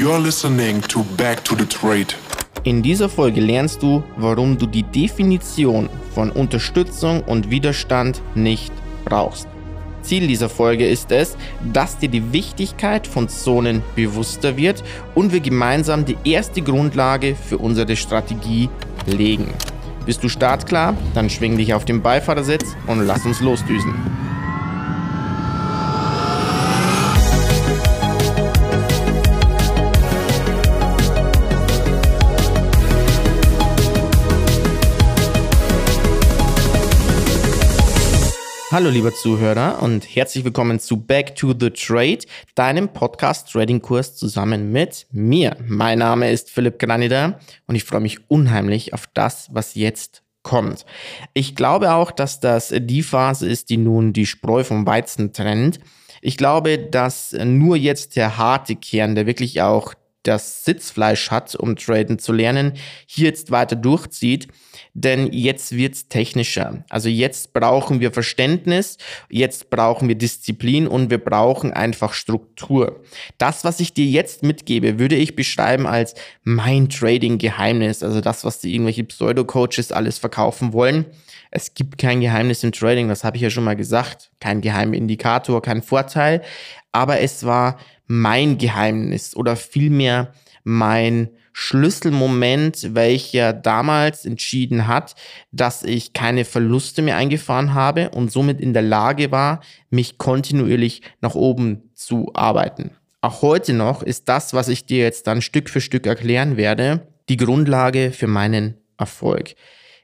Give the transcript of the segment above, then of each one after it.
You're listening to Back to the Trade. In dieser Folge lernst du, warum du die Definition von Unterstützung und Widerstand nicht brauchst. Ziel dieser Folge ist es, dass dir die Wichtigkeit von Zonen bewusster wird und wir gemeinsam die erste Grundlage für unsere Strategie legen. Bist du startklar? Dann schwing dich auf den Beifahrersitz und lass uns losdüsen. Hallo lieber Zuhörer und herzlich willkommen zu Back to the Trade, deinem Podcast Trading Kurs zusammen mit mir. Mein Name ist Philipp Granida und ich freue mich unheimlich auf das, was jetzt kommt. Ich glaube auch, dass das die Phase ist, die nun die Spreu vom Weizen trennt. Ich glaube, dass nur jetzt der harte Kern, der wirklich auch das Sitzfleisch hat, um traden zu lernen, hier jetzt weiter durchzieht. Denn jetzt wird's technischer. Also jetzt brauchen wir Verständnis, jetzt brauchen wir Disziplin und wir brauchen einfach Struktur. Das, was ich dir jetzt mitgebe, würde ich beschreiben als mein Trading-Geheimnis. Also das, was die irgendwelche Pseudo-Coaches alles verkaufen wollen. Es gibt kein Geheimnis im Trading, das habe ich ja schon mal gesagt. Kein geheimer Indikator, kein Vorteil. Aber es war mein Geheimnis oder vielmehr mein Schlüsselmoment, welcher damals entschieden hat, dass ich keine Verluste mehr eingefahren habe und somit in der Lage war, mich kontinuierlich nach oben zu arbeiten. Auch heute noch ist das, was ich dir jetzt dann Stück für Stück erklären werde, die Grundlage für meinen Erfolg.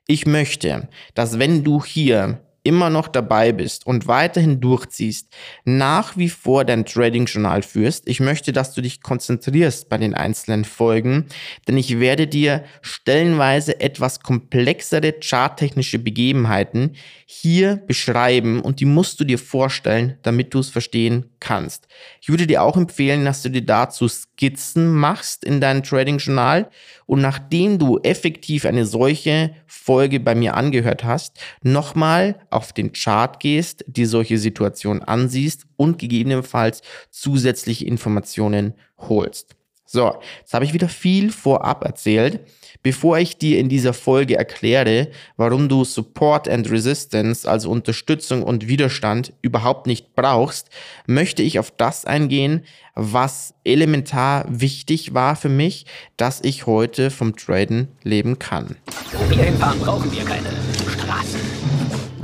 Ich möchte, dass wenn du hier immer noch dabei bist und weiterhin durchziehst, nach wie vor dein Trading-Journal führst. Ich möchte, dass du dich konzentrierst bei den einzelnen Folgen, denn ich werde dir stellenweise etwas komplexere charttechnische Begebenheiten hier beschreiben und die musst du dir vorstellen, damit du es verstehen kannst. Ich würde dir auch empfehlen, dass du dir dazu Skizzen machst in deinem Trading-Journal und nachdem du effektiv eine solche Folge bei mir angehört hast, nochmal auf den Chart gehst, dir solche Situationen ansiehst und gegebenenfalls zusätzliche Informationen holst. So, jetzt habe ich wieder viel vorab erzählt. Bevor ich dir in dieser Folge erkläre, warum du Support and Resistance, also Unterstützung und Widerstand, überhaupt nicht brauchst, möchte ich auf das eingehen, was elementar wichtig war für mich, dass ich heute vom Traden leben kann. Hinfahren, brauchen wir keine Straßen.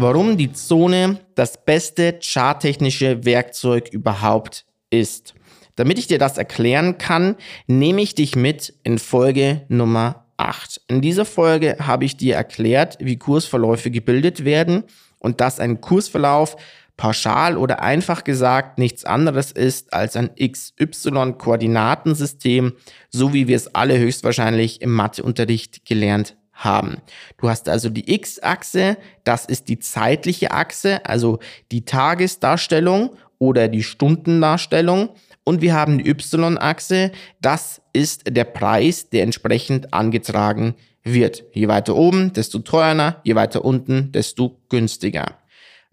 Warum die Zone das beste charttechnische Werkzeug überhaupt ist. Damit ich dir das erklären kann, nehme ich dich mit in Folge Nummer 8. In dieser Folge habe ich dir erklärt, wie Kursverläufe gebildet werden und dass ein Kursverlauf pauschal oder einfach gesagt nichts anderes ist als ein XY-Koordinatensystem, so wie wir es alle höchstwahrscheinlich im Matheunterricht gelernt haben. Du hast also die X-Achse, das ist die zeitliche Achse, also die Tagesdarstellung oder die Stundendarstellung. Und wir haben die Y-Achse, das ist der Preis, der entsprechend angetragen wird. Je weiter oben, desto teurer, je weiter unten, desto günstiger.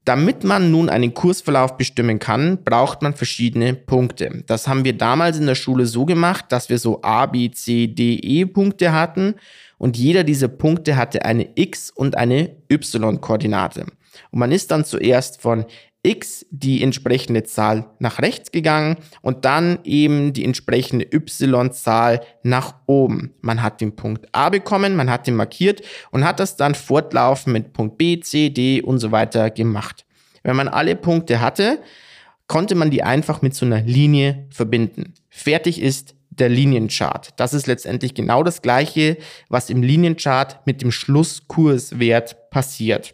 Damit man nun einen Kursverlauf bestimmen kann, braucht man verschiedene Punkte. Das haben wir damals in der Schule so gemacht, dass wir so A, B, C, D, E Punkte hatten und jeder dieser Punkte hatte eine X und eine Y-Koordinate. Und man ist dann zuerst von x die entsprechende Zahl nach rechts gegangen und dann eben die entsprechende y-Zahl nach oben. Man hat den Punkt A bekommen, man hat den markiert und hat das dann fortlaufend mit Punkt B, C, D und so weiter gemacht. Wenn man alle Punkte hatte, konnte man die einfach mit so einer Linie verbinden. Fertig ist der Linienchart. Das ist letztendlich genau das gleiche, was im Linienchart mit dem Schlusskurswert passiert.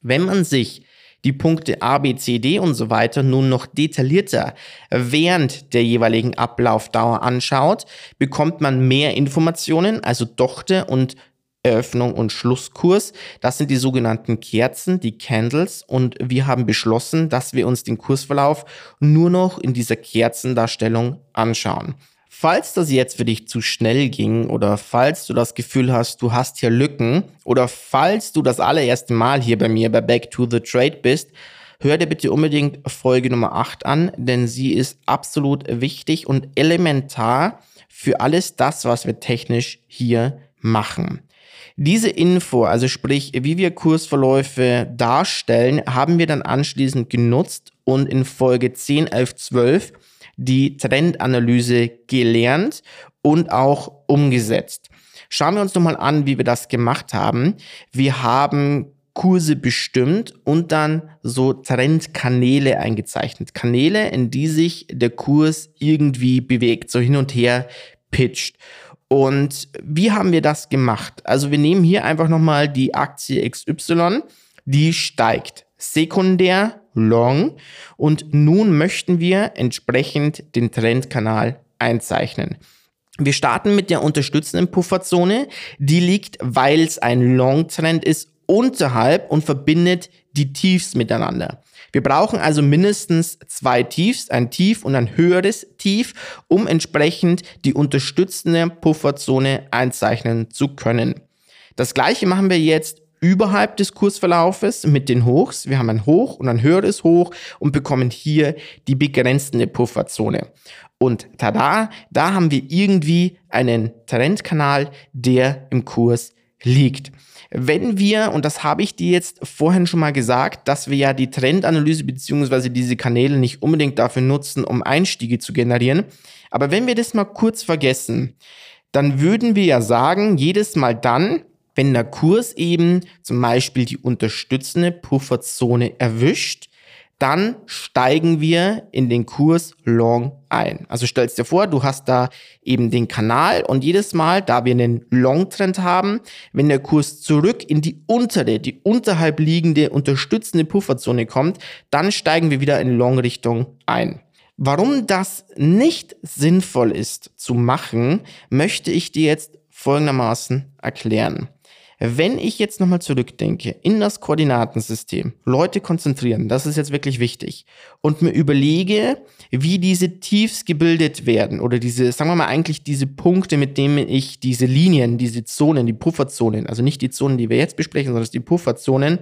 Wenn man sich die Punkte A, B, C, D und so weiter nun noch detaillierter während der jeweiligen Ablaufdauer anschaut, bekommt man mehr Informationen, also Dochte und Eröffnung und Schlusskurs. Das sind die sogenannten Kerzen, die Candles. Und wir haben beschlossen, dass wir uns den Kursverlauf nur noch in dieser Kerzendarstellung anschauen. Falls das jetzt für dich zu schnell ging oder falls du das Gefühl hast, du hast hier Lücken oder falls du das allererste Mal hier bei mir bei Back to the Trade bist, hör dir bitte unbedingt Folge Nummer 8 an, denn sie ist absolut wichtig und elementar für alles das, was wir technisch hier machen. Diese Info, also sprich, wie wir Kursverläufe darstellen, haben wir dann anschließend genutzt und in Folge 10, 11, 12 die Trendanalyse gelernt und auch umgesetzt. Schauen wir uns nochmal an, wie wir das gemacht haben. Wir haben Kurse bestimmt und dann so Trendkanäle eingezeichnet. Kanäle, in die sich der Kurs irgendwie bewegt, so hin und her pitcht. Und wie haben wir das gemacht? Also wir nehmen hier einfach nochmal die Aktie XY, die steigt sekundär long und nun möchten wir entsprechend den Trendkanal einzeichnen. Wir starten mit der unterstützenden Pufferzone. Die liegt, weil es ein Long-Trend ist, unterhalb und verbindet die Tiefs miteinander. Wir brauchen also mindestens zwei Tiefs, ein Tief und ein höheres Tief, um entsprechend die unterstützende Pufferzone einzeichnen zu können. Das gleiche machen wir jetzt überhalb des Kursverlaufes mit den Hochs. Wir haben ein Hoch und ein höheres Hoch und bekommen hier die begrenzende Pufferzone. Und tada, da haben wir irgendwie einen Trendkanal, der im Kurs liegt. Wenn wir, und das habe ich dir jetzt vorhin schon mal gesagt, dass wir ja die Trendanalyse beziehungsweise diese Kanäle nicht unbedingt dafür nutzen, um Einstiege zu generieren, aber wenn wir das mal kurz vergessen, dann würden wir ja sagen, jedes Mal dann, wenn der Kurs eben zum Beispiel die unterstützende Pufferzone erwischt, dann steigen wir in den Kurs Long ein. Also stellst dir vor, du hast da eben den Kanal und jedes Mal, da wir einen Long-Trend haben, wenn der Kurs zurück in die untere, die unterhalb liegende unterstützende Pufferzone kommt, dann steigen wir wieder in Long-Richtung ein. Warum das nicht sinnvoll ist zu machen, möchte ich dir jetzt folgendermaßen erklären. Wenn ich jetzt nochmal zurückdenke in das Koordinatensystem, Leute konzentrieren, das ist jetzt wirklich wichtig, und mir überlege, wie diese Tiefs gebildet werden oder diese, sagen wir mal eigentlich diese Punkte, mit denen ich diese Linien, diese Zonen, die Pufferzonen, also nicht die Zonen, die wir jetzt besprechen, sondern die Pufferzonen,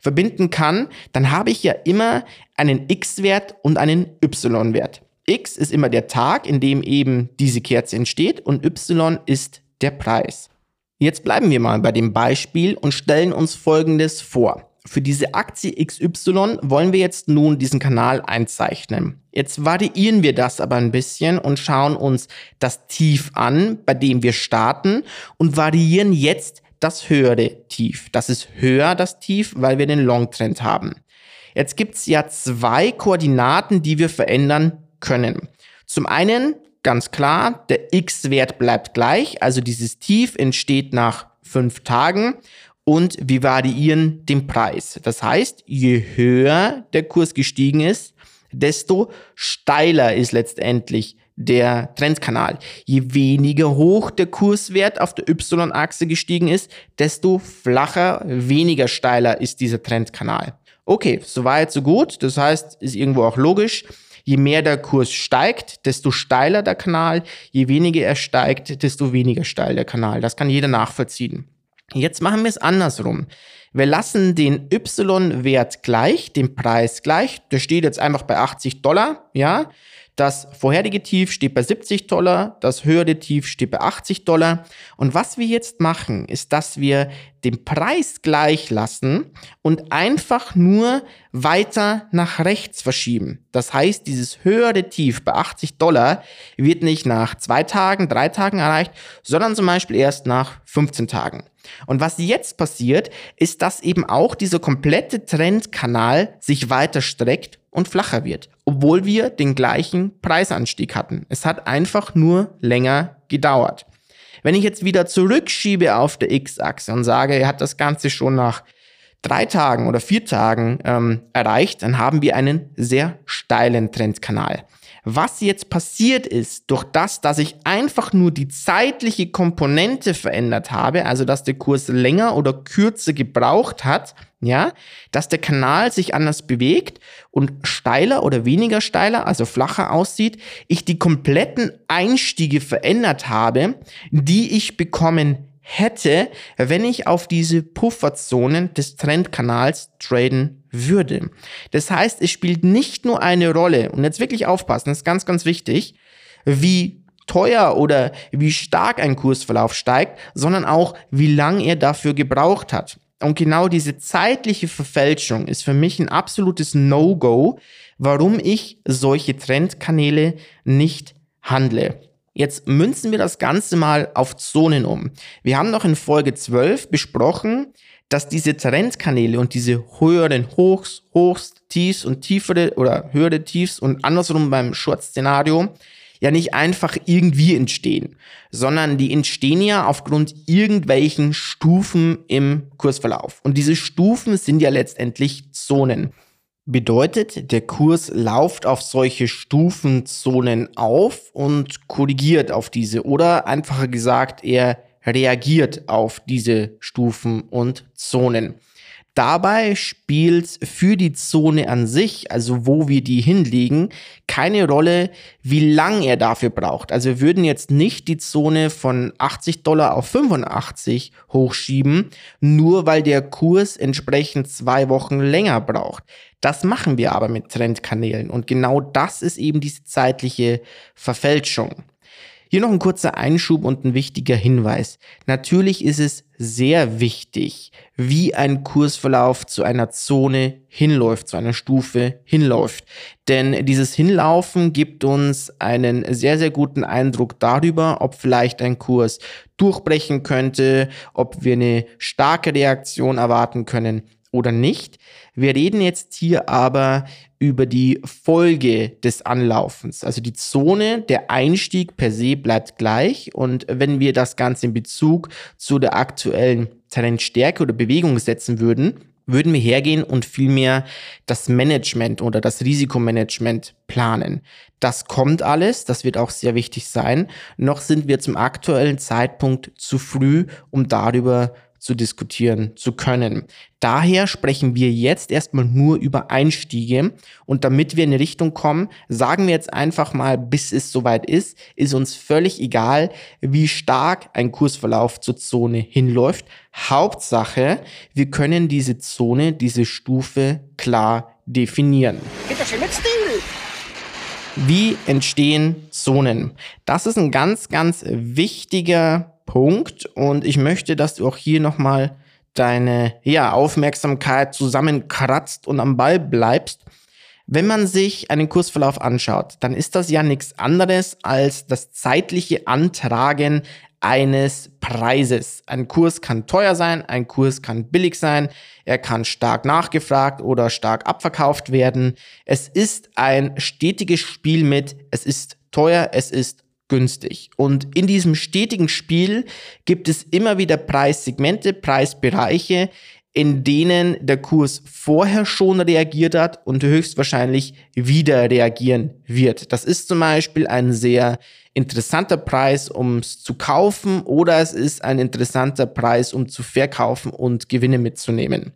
verbinden kann, dann habe ich ja immer einen X-Wert und einen Y-Wert. X ist immer der Tag, in dem eben diese Kerze entsteht und Y ist der Preis. Jetzt bleiben wir mal bei dem Beispiel und stellen uns Folgendes vor. Für diese Aktie XY wollen wir jetzt nun diesen Kanal einzeichnen. Jetzt variieren wir das aber ein bisschen und schauen uns das Tief an, bei dem wir starten und variieren jetzt das höhere Tief. Das ist höher das Tief, weil wir den Long Trend haben. Jetzt gibt's ja zwei Koordinaten, die wir verändern können. Zum einen ganz klar, der X-Wert bleibt gleich, also dieses Tief entsteht nach fünf Tagen und wir variieren den Preis. Das heißt, je höher der Kurs gestiegen ist, desto steiler ist letztendlich der Trendkanal. Je weniger hoch der Kurswert auf der Y-Achse gestiegen ist, desto flacher, weniger steiler ist dieser Trendkanal. Okay, soweit so gut. Das heißt, ist irgendwo auch logisch. Je mehr der Kurs steigt, desto steiler der Kanal. Je weniger er steigt, desto weniger steil der Kanal. Das kann jeder nachvollziehen. Jetzt machen wir es andersrum. Wir lassen den Y-Wert gleich, den Preis gleich. Der steht jetzt einfach bei 80 Dollar, ja. Das vorherige Tief steht bei 70 Dollar, das höhere Tief steht bei 80 Dollar. Und was wir jetzt machen, ist, dass wir den Preis gleich lassen und einfach nur weiter nach rechts verschieben. Das heißt, dieses höhere Tief bei 80 Dollar wird nicht nach zwei Tagen, drei Tagen erreicht, sondern zum Beispiel erst nach 15 Tagen. Und was jetzt passiert, ist, dass eben auch dieser komplette Trendkanal sich weiter streckt und flacher wird, obwohl wir den gleichen Preisanstieg hatten. Es hat einfach nur länger gedauert. Wenn ich jetzt wieder zurückschiebe auf der X-Achse und sage, er hat das Ganze schon nach drei Tagen oder vier Tagen ähm, erreicht, dann haben wir einen sehr steilen Trendkanal. Was jetzt passiert ist, durch das, dass ich einfach nur die zeitliche Komponente verändert habe, also dass der Kurs länger oder kürzer gebraucht hat, ja, dass der Kanal sich anders bewegt und steiler oder weniger steiler, also flacher aussieht, ich die kompletten Einstiege verändert habe, die ich bekommen hätte, wenn ich auf diese Pufferzonen des Trendkanals traden würde. Das heißt, es spielt nicht nur eine Rolle, und jetzt wirklich aufpassen, das ist ganz, ganz wichtig, wie teuer oder wie stark ein Kursverlauf steigt, sondern auch, wie lang er dafür gebraucht hat. Und genau diese zeitliche Verfälschung ist für mich ein absolutes No-Go, warum ich solche Trendkanäle nicht handle. Jetzt münzen wir das Ganze mal auf Zonen um. Wir haben noch in Folge 12 besprochen, dass diese Trendkanäle und diese höheren Hochs, Hochs, Tiefs und tiefere oder höhere Tiefs und andersrum beim Short-Szenario ja nicht einfach irgendwie entstehen, sondern die entstehen ja aufgrund irgendwelchen Stufen im Kursverlauf. Und diese Stufen sind ja letztendlich Zonen. Bedeutet, der Kurs lauft auf solche Stufenzonen auf und korrigiert auf diese oder einfacher gesagt, er reagiert auf diese Stufen und Zonen. Dabei spielt für die Zone an sich, also wo wir die hinlegen, keine Rolle, wie lang er dafür braucht. Also wir würden jetzt nicht die Zone von 80 Dollar auf 85 hochschieben, nur weil der Kurs entsprechend zwei Wochen länger braucht. Das machen wir aber mit Trendkanälen und genau das ist eben diese zeitliche Verfälschung. Hier noch ein kurzer Einschub und ein wichtiger Hinweis. Natürlich ist es sehr wichtig, wie ein Kursverlauf zu einer Zone hinläuft, zu einer Stufe hinläuft. Denn dieses Hinlaufen gibt uns einen sehr, sehr guten Eindruck darüber, ob vielleicht ein Kurs durchbrechen könnte, ob wir eine starke Reaktion erwarten können oder nicht. Wir reden jetzt hier aber über die Folge des Anlaufens. Also die Zone, der Einstieg per se bleibt gleich. Und wenn wir das Ganze in Bezug zu der aktuellen Trendstärke oder Bewegung setzen würden, würden wir hergehen und vielmehr das Management oder das Risikomanagement planen. Das kommt alles, das wird auch sehr wichtig sein. Noch sind wir zum aktuellen Zeitpunkt zu früh, um darüber zu diskutieren zu können. Daher sprechen wir jetzt erstmal nur über Einstiege und damit wir in eine Richtung kommen, sagen wir jetzt einfach mal, bis es soweit ist, ist uns völlig egal, wie stark ein Kursverlauf zur Zone hinläuft. Hauptsache, wir können diese Zone, diese Stufe klar definieren. Bitte schön mit Stil. Wie entstehen Zonen? Das ist ein ganz, ganz wichtiger Punkt. Und ich möchte, dass du auch hier nochmal deine ja, Aufmerksamkeit zusammenkratzt und am Ball bleibst. Wenn man sich einen Kursverlauf anschaut, dann ist das ja nichts anderes als das zeitliche Antragen eines Preises. Ein Kurs kann teuer sein, ein Kurs kann billig sein, er kann stark nachgefragt oder stark abverkauft werden. Es ist ein stetiges Spiel mit, es ist teuer, es ist günstig. Und in diesem stetigen Spiel gibt es immer wieder Preissegmente, Preisbereiche, in denen der Kurs vorher schon reagiert hat und höchstwahrscheinlich wieder reagieren wird. Das ist zum Beispiel ein sehr interessanter Preis, um es zu kaufen oder es ist ein interessanter Preis, um zu verkaufen und Gewinne mitzunehmen.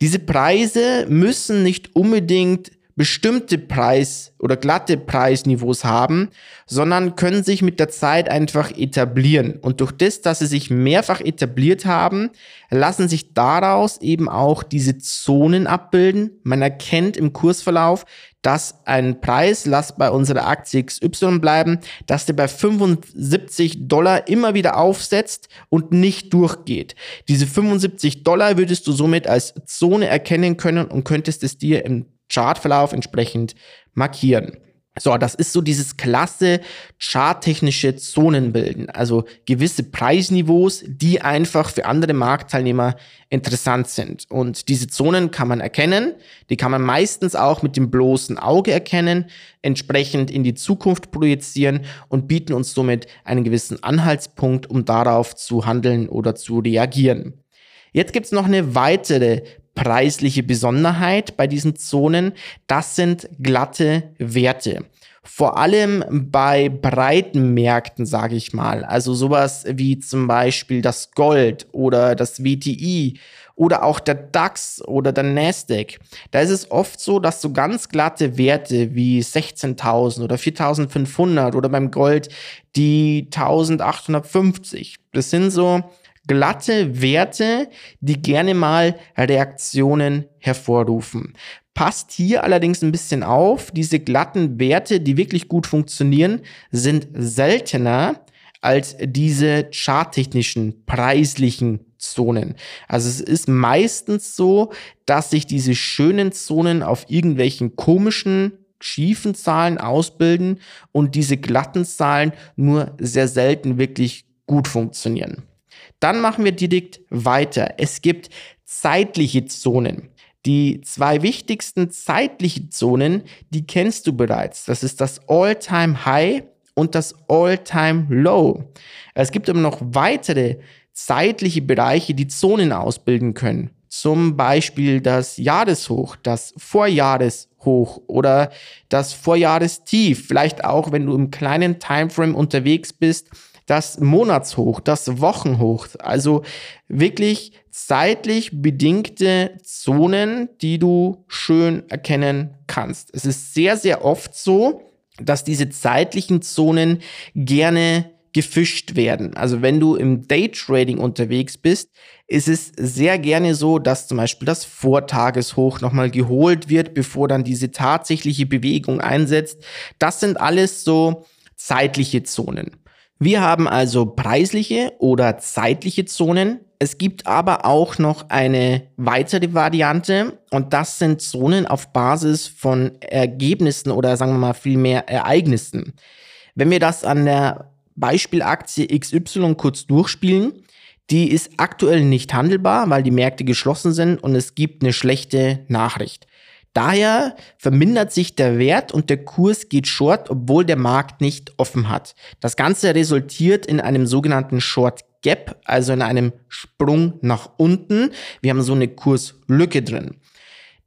Diese Preise müssen nicht unbedingt bestimmte Preis- oder glatte Preisniveaus haben, sondern können sich mit der Zeit einfach etablieren. Und durch das, dass sie sich mehrfach etabliert haben, lassen sich daraus eben auch diese Zonen abbilden. Man erkennt im Kursverlauf, dass ein Preis, lass bei unserer Aktie XY bleiben, dass der bei 75 Dollar immer wieder aufsetzt und nicht durchgeht. Diese 75 Dollar würdest du somit als Zone erkennen können und könntest es dir im Chartverlauf entsprechend markieren. So, das ist so dieses klasse charttechnische Zonenbilden, also gewisse Preisniveaus, die einfach für andere Marktteilnehmer interessant sind. Und diese Zonen kann man erkennen, die kann man meistens auch mit dem bloßen Auge erkennen, entsprechend in die Zukunft projizieren und bieten uns somit einen gewissen Anhaltspunkt, um darauf zu handeln oder zu reagieren. Jetzt gibt's noch eine weitere preisliche Besonderheit bei diesen Zonen, das sind glatte Werte. Vor allem bei breiten Märkten, sage ich mal, also sowas wie zum Beispiel das Gold oder das WTI oder auch der DAX oder der Nasdaq. Da ist es oft so, dass so ganz glatte Werte wie 16.000 oder 4.500 oder beim Gold die 1.850, das sind so Glatte Werte, die gerne mal Reaktionen hervorrufen. Passt hier allerdings ein bisschen auf, diese glatten Werte, die wirklich gut funktionieren, sind seltener als diese charttechnischen, preislichen Zonen. Also es ist meistens so, dass sich diese schönen Zonen auf irgendwelchen komischen schiefen Zahlen ausbilden und diese glatten Zahlen nur sehr selten wirklich gut funktionieren. Dann machen wir direkt weiter. Es gibt zeitliche Zonen. Die zwei wichtigsten zeitlichen Zonen, die kennst du bereits. Das ist das All-Time High und das All-Time Low. Es gibt aber noch weitere zeitliche Bereiche, die Zonen ausbilden können. Zum Beispiel das Jahreshoch, das Vorjahreshoch oder das Vorjahrestief. Vielleicht auch, wenn du im kleinen Timeframe unterwegs bist, das Monatshoch, das Wochenhoch. Also wirklich zeitlich bedingte Zonen, die du schön erkennen kannst. Es ist sehr, sehr oft so, dass diese zeitlichen Zonen gerne gefischt werden. Also wenn du im Daytrading unterwegs bist, ist es sehr gerne so, dass zum Beispiel das Vortageshoch nochmal geholt wird, bevor dann diese tatsächliche Bewegung einsetzt. Das sind alles so zeitliche Zonen. Wir haben also preisliche oder zeitliche Zonen. Es gibt aber auch noch eine weitere Variante und das sind Zonen auf Basis von Ergebnissen oder sagen wir mal vielmehr Ereignissen. Wenn wir das an der Beispielaktie XY kurz durchspielen, die ist aktuell nicht handelbar, weil die Märkte geschlossen sind und es gibt eine schlechte Nachricht. Daher vermindert sich der Wert und der Kurs geht short, obwohl der Markt nicht offen hat. Das Ganze resultiert in einem sogenannten Short Gap, also in einem Sprung nach unten. Wir haben so eine Kurslücke drin.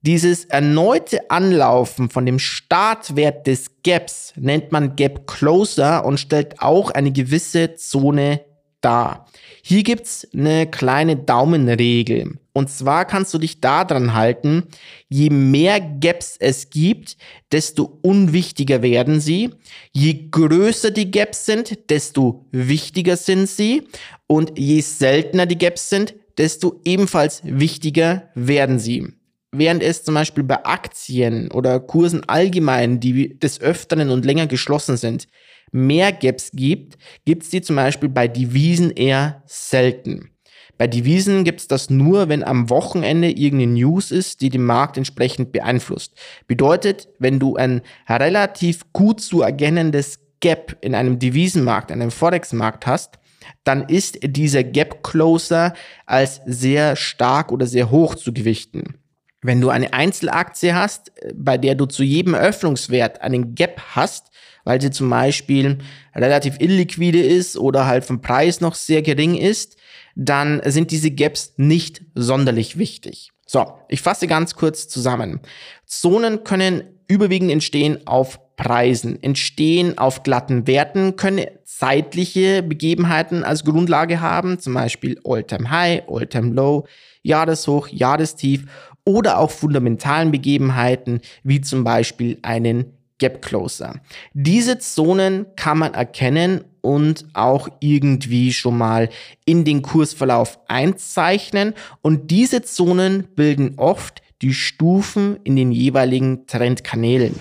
Dieses erneute Anlaufen von dem Startwert des Gaps nennt man Gap Closer und stellt auch eine gewisse Zone dar. Hier gibt's eine kleine Daumenregel. Und zwar kannst du dich daran halten, je mehr Gaps es gibt, desto unwichtiger werden sie. Je größer die Gaps sind, desto wichtiger sind sie. Und je seltener die Gaps sind, desto ebenfalls wichtiger werden sie. Während es zum Beispiel bei Aktien oder Kursen allgemein, die des Öfteren und länger geschlossen sind, mehr Gaps gibt, gibt es die zum Beispiel bei Devisen eher selten. Bei Devisen gibt es das nur, wenn am Wochenende irgendeine News ist, die den Markt entsprechend beeinflusst. Bedeutet, wenn du ein relativ gut zu erkennendes Gap in einem Devisenmarkt, einem Forex-Markt hast, dann ist dieser Gap Closer als sehr stark oder sehr hoch zu gewichten. Wenn du eine Einzelaktie hast, bei der du zu jedem Öffnungswert einen Gap hast, weil sie zum Beispiel relativ illiquide ist oder halt vom Preis noch sehr gering ist, dann sind diese Gaps nicht sonderlich wichtig. So, ich fasse ganz kurz zusammen. Zonen können überwiegend entstehen auf Preisen, entstehen auf glatten Werten, können zeitliche Begebenheiten als Grundlage haben, zum Beispiel All-Time High, All-Time Low, Jahreshoch, Jahrestief oder auch fundamentalen Begebenheiten wie zum Beispiel einen Gap Closer. Diese Zonen kann man erkennen und auch irgendwie schon mal in den Kursverlauf einzeichnen. Und diese Zonen bilden oft die Stufen in den jeweiligen Trendkanälen.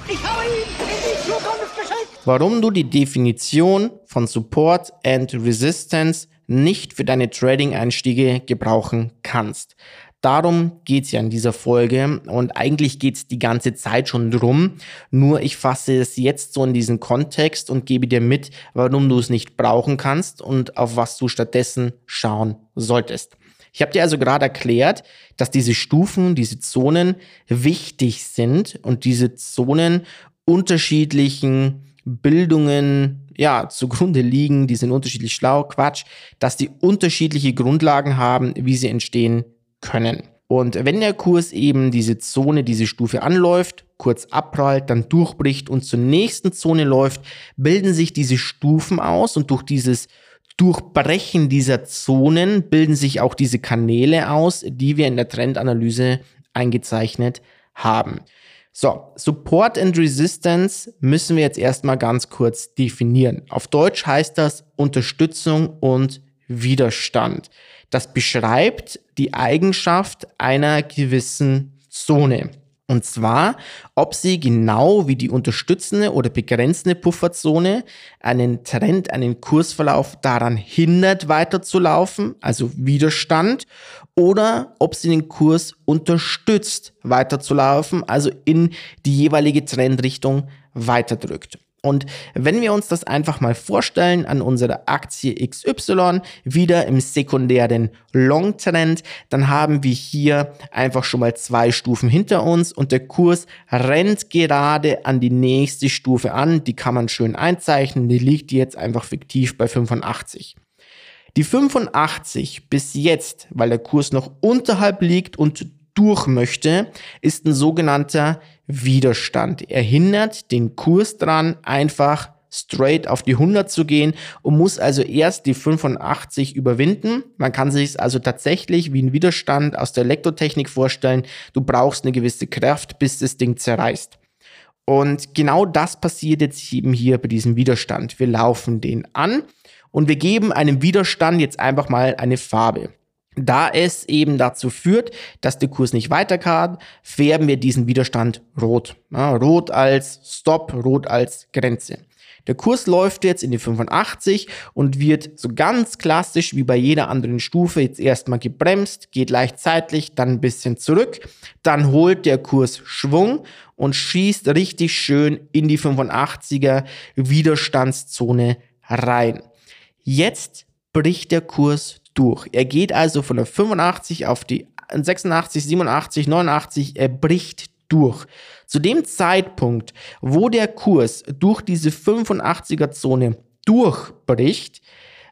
Warum du die Definition von Support and Resistance nicht für deine Trading-Einstiege gebrauchen kannst. Darum geht's ja in dieser Folge und eigentlich geht's die ganze Zeit schon drum. Nur ich fasse es jetzt so in diesen Kontext und gebe dir mit, warum du es nicht brauchen kannst und auf was du stattdessen schauen solltest. Ich habe dir also gerade erklärt, dass diese Stufen, diese Zonen wichtig sind und diese Zonen unterschiedlichen Bildungen ja zugrunde liegen, die sind unterschiedlich schlau, Quatsch, dass die unterschiedliche Grundlagen haben, wie sie entstehen können. Und wenn der Kurs eben diese Zone, diese Stufe anläuft, kurz abprallt, dann durchbricht und zur nächsten Zone läuft, bilden sich diese Stufen aus und durch dieses Durchbrechen dieser Zonen bilden sich auch diese Kanäle aus, die wir in der Trendanalyse eingezeichnet haben. So, Support and Resistance müssen wir jetzt erstmal ganz kurz definieren. Auf Deutsch heißt das Unterstützung und Widerstand. Das beschreibt die Eigenschaft einer gewissen Zone. Und zwar, ob sie genau wie die unterstützende oder begrenzende Pufferzone einen Trend, einen Kursverlauf daran hindert, weiterzulaufen, also Widerstand, oder ob sie den Kurs unterstützt, weiterzulaufen, also in die jeweilige Trendrichtung weiterdrückt. Und wenn wir uns das einfach mal vorstellen an unserer Aktie XY, wieder im sekundären Long-Trend, dann haben wir hier einfach schon mal zwei Stufen hinter uns und der Kurs rennt gerade an die nächste Stufe an. Die kann man schön einzeichnen. Die liegt jetzt einfach fiktiv bei 85. Die 85 bis jetzt, weil der Kurs noch unterhalb liegt und durch möchte, ist ein sogenannter Widerstand. Er hindert den Kurs dran, einfach straight auf die 100 zu gehen und muss also erst die 85 überwinden. Man kann sich es also tatsächlich wie ein Widerstand aus der Elektrotechnik vorstellen. Du brauchst eine gewisse Kraft, bis das Ding zerreißt. Und genau das passiert jetzt eben hier bei diesem Widerstand. Wir laufen den an und wir geben einem Widerstand jetzt einfach mal eine Farbe. Da es eben dazu führt, dass der Kurs nicht weiter kann, färben wir diesen Widerstand rot. Ja, rot als Stop, rot als Grenze. Der Kurs läuft jetzt in die 85 und wird so ganz klassisch wie bei jeder anderen Stufe jetzt erstmal gebremst, geht leicht zeitlich, dann ein bisschen zurück, dann holt der Kurs Schwung und schießt richtig schön in die 85er Widerstandszone rein. Jetzt bricht der Kurs durch. Er geht also von der 85 auf die 86, 87, 89, er bricht durch. Zu dem Zeitpunkt, wo der Kurs durch diese 85er Zone durchbricht,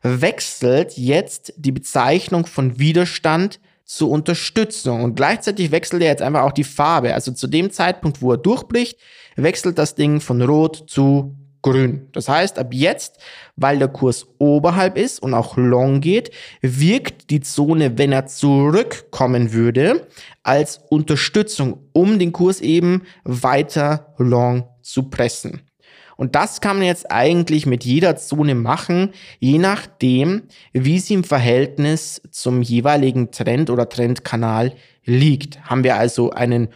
wechselt jetzt die Bezeichnung von Widerstand zur Unterstützung und gleichzeitig wechselt er jetzt einfach auch die Farbe. Also zu dem Zeitpunkt, wo er durchbricht, wechselt das Ding von rot zu grün. Das heißt, ab jetzt, weil der Kurs oberhalb ist und auch long geht, wirkt die Zone, wenn er zurückkommen würde, als Unterstützung, um den Kurs eben weiter long zu pressen. Und das kann man jetzt eigentlich mit jeder Zone machen, je nachdem, wie sie im Verhältnis zum jeweiligen Trend oder Trendkanal liegt. Haben wir also einen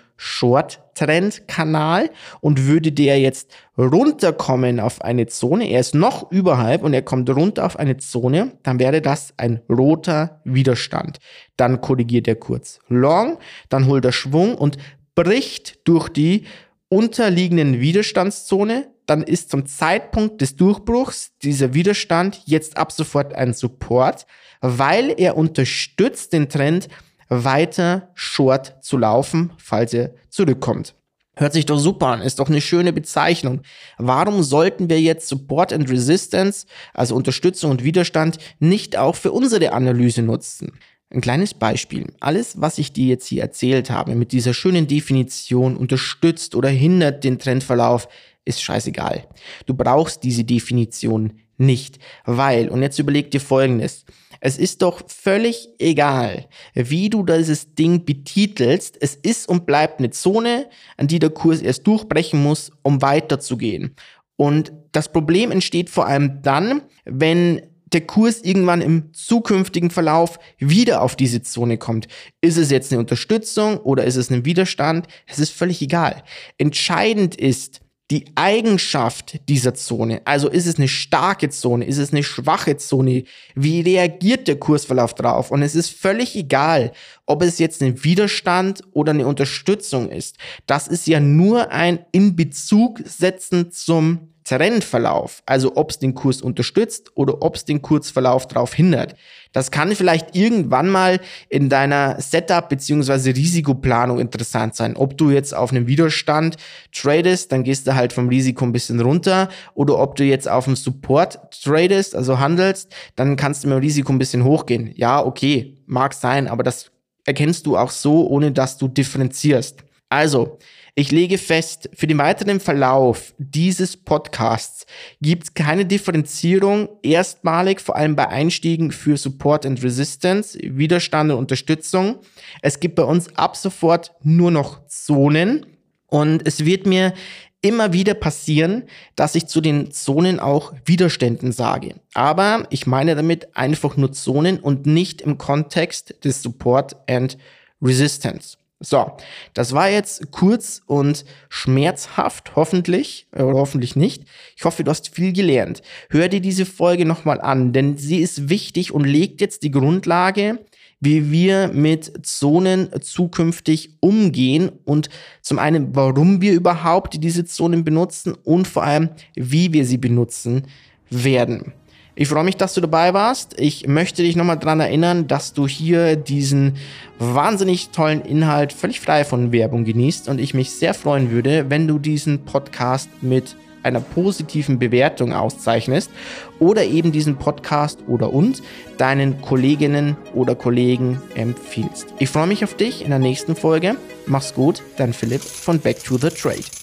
Short-Trend-Kanal und würde der jetzt runterkommen auf eine Zone, er ist noch überhalb und er kommt runter auf eine Zone, dann wäre das ein roter Widerstand. Dann korrigiert er kurz. Long, dann holt er Schwung und bricht durch die unterliegenden Widerstandszone, dann ist zum Zeitpunkt des Durchbruchs dieser Widerstand jetzt ab sofort ein Support, weil er unterstützt den Trend weiter short zu laufen, falls er zurückkommt. Hört sich doch super an, ist doch eine schöne Bezeichnung. Warum sollten wir jetzt Support and Resistance, also Unterstützung und Widerstand, nicht auch für unsere Analyse nutzen? Ein kleines Beispiel. Alles, was ich dir jetzt hier erzählt habe, mit dieser schönen Definition unterstützt oder hindert den Trendverlauf, ist scheißegal. Du brauchst diese Definition nicht, weil, und jetzt überleg dir Folgendes, es ist doch völlig egal, wie du dieses Ding betitelst. Es ist und bleibt eine Zone, an die der Kurs erst durchbrechen muss, um weiterzugehen. Und das Problem entsteht vor allem dann, wenn der Kurs irgendwann im zukünftigen Verlauf wieder auf diese Zone kommt. Ist es jetzt eine Unterstützung oder ist es ein Widerstand? Es ist völlig egal. Entscheidend ist, die Eigenschaft dieser Zone. Also ist es eine starke Zone, ist es eine schwache Zone? Wie reagiert der Kursverlauf drauf? Und es ist völlig egal, ob es jetzt ein Widerstand oder eine Unterstützung ist. Das ist ja nur ein in Bezug setzen zum Trendverlauf, also ob es den Kurs unterstützt oder ob es den Kursverlauf darauf hindert. Das kann vielleicht irgendwann mal in deiner Setup beziehungsweise Risikoplanung interessant sein. Ob du jetzt auf einem Widerstand tradest, dann gehst du halt vom Risiko ein bisschen runter oder ob du jetzt auf einem Support tradest, also handelst, dann kannst du mit dem Risiko ein bisschen hochgehen. Ja, okay, mag sein, aber das erkennst du auch so, ohne dass du differenzierst. Also, ich lege fest, für den weiteren Verlauf dieses Podcasts gibt es keine Differenzierung erstmalig, vor allem bei Einstiegen für Support and Resistance, Widerstand und Unterstützung. Es gibt bei uns ab sofort nur noch Zonen und es wird mir immer wieder passieren, dass ich zu den Zonen auch Widerständen sage. Aber ich meine damit einfach nur Zonen und nicht im Kontext des Support and Resistance. So, das war jetzt kurz und schmerzhaft, hoffentlich, oder hoffentlich nicht. Ich hoffe, du hast viel gelernt. Hör dir diese Folge nochmal an, denn sie ist wichtig und legt jetzt die Grundlage, wie wir mit Zonen zukünftig umgehen und zum einen, warum wir überhaupt diese Zonen benutzen und vor allem, wie wir sie benutzen werden. Ich freue mich, dass du dabei warst. Ich möchte dich nochmal daran erinnern, dass du hier diesen wahnsinnig tollen Inhalt völlig frei von Werbung genießt und ich mich sehr freuen würde, wenn du diesen Podcast mit einer positiven Bewertung auszeichnest oder eben diesen Podcast oder uns deinen Kolleginnen oder Kollegen empfiehlst. Ich freue mich auf dich in der nächsten Folge. Mach's gut, dein Philipp von Back to the Trade.